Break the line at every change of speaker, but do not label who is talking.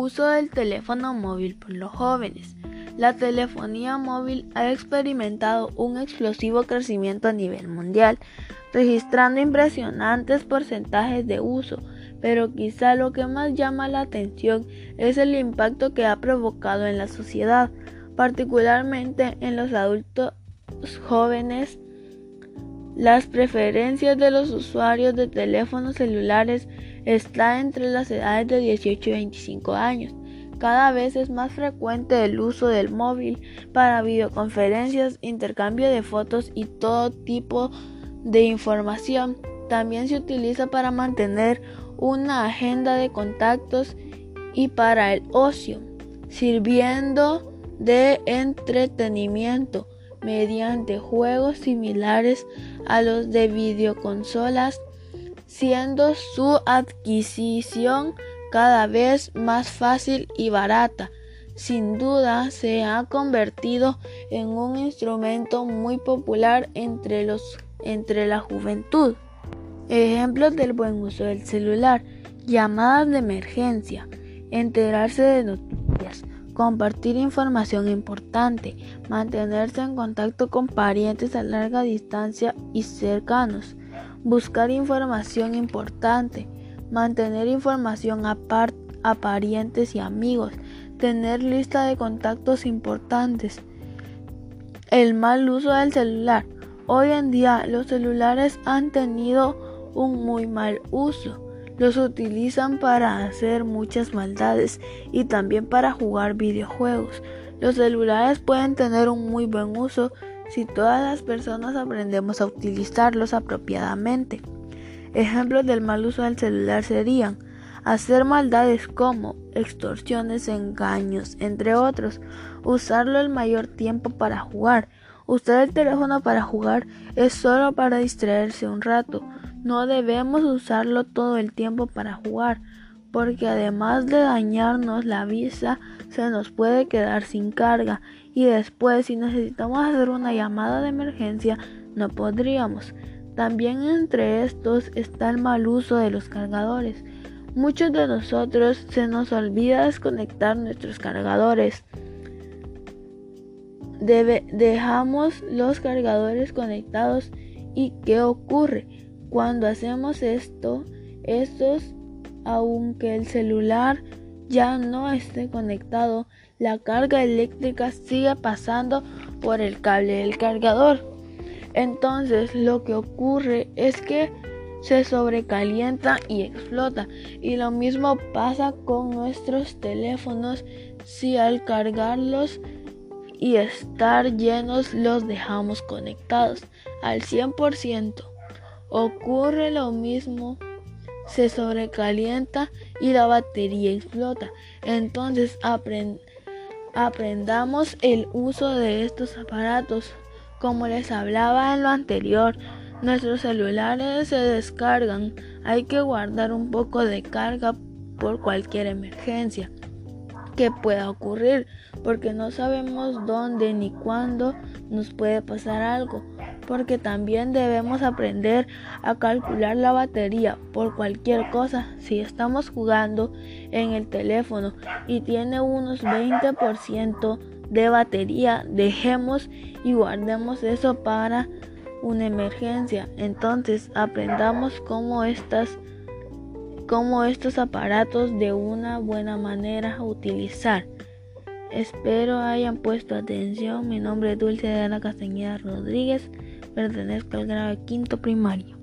Uso del teléfono móvil por los jóvenes. La telefonía móvil ha experimentado un explosivo crecimiento a nivel mundial, registrando impresionantes porcentajes de uso, pero quizá lo que más llama la atención es el impacto que ha provocado en la sociedad, particularmente en los adultos jóvenes. Las preferencias de los usuarios de teléfonos celulares están entre las edades de 18 y 25 años. Cada vez es más frecuente el uso del móvil para videoconferencias, intercambio de fotos y todo tipo de información. También se utiliza para mantener una agenda de contactos y para el ocio, sirviendo de entretenimiento mediante juegos similares a los de videoconsolas, siendo su adquisición cada vez más fácil y barata. Sin duda se ha convertido en un instrumento muy popular entre, los, entre la juventud. Ejemplos del buen uso del celular, llamadas de emergencia, enterarse de noticias, compartir información importante, mantenerse en contacto con parientes a larga distancia y cercanos, buscar información importante, mantener información a, parientes y amigos, tener lista de contactos importantes. El mal uso del celular. Hoy en día los celulares han tenido un muy mal uso. Los utilizan para hacer muchas maldades y también para jugar videojuegos. Los celulares pueden tener un muy buen uso si todas las personas aprendemos a utilizarlos apropiadamente. Ejemplos del mal uso del celular serían hacer maldades como extorsiones, engaños, entre otros, usarlo el mayor tiempo para jugar. Usar el teléfono para jugar es solo para distraerse un rato. No debemos usarlo todo el tiempo para jugar, porque además de dañarnos la vista, se nos puede quedar sin carga y después si necesitamos hacer una llamada de emergencia no podríamos. También entre estos está el mal uso de los cargadores. Muchos de nosotros se nos olvida desconectar nuestros cargadores. dejamos los cargadores conectados y ¿qué ocurre? Cuando hacemos esto, estos, aunque el celular ya no esté conectado, la carga eléctrica sigue pasando por el cable del cargador. Entonces lo que ocurre es que se sobrecalienta y explota. Y lo mismo pasa con nuestros teléfonos si al cargarlos y estar llenos los dejamos conectados al 100%. Ocurre lo mismo, se sobrecalienta y la batería explota. Entonces aprendamos el uso de estos aparatos como les hablaba en lo anterior, nuestros celulares se descargan. Hay que guardar un poco de carga por cualquier emergencia que pueda ocurrir, porque no sabemos dónde ni cuándo nos puede pasar algo, porque también debemos aprender a calcular la batería por cualquier cosa. Si estamos jugando en el teléfono y tiene unos 20% de batería, dejemos y guardemos eso para una emergencia. Entonces aprendamos cómo estas cómo estos aparatos de una buena manera utilizar. Espero hayan puesto atención. Mi nombre es Dulce de la Castañeda Rodríguez. Pertenezco al grado quinto primario.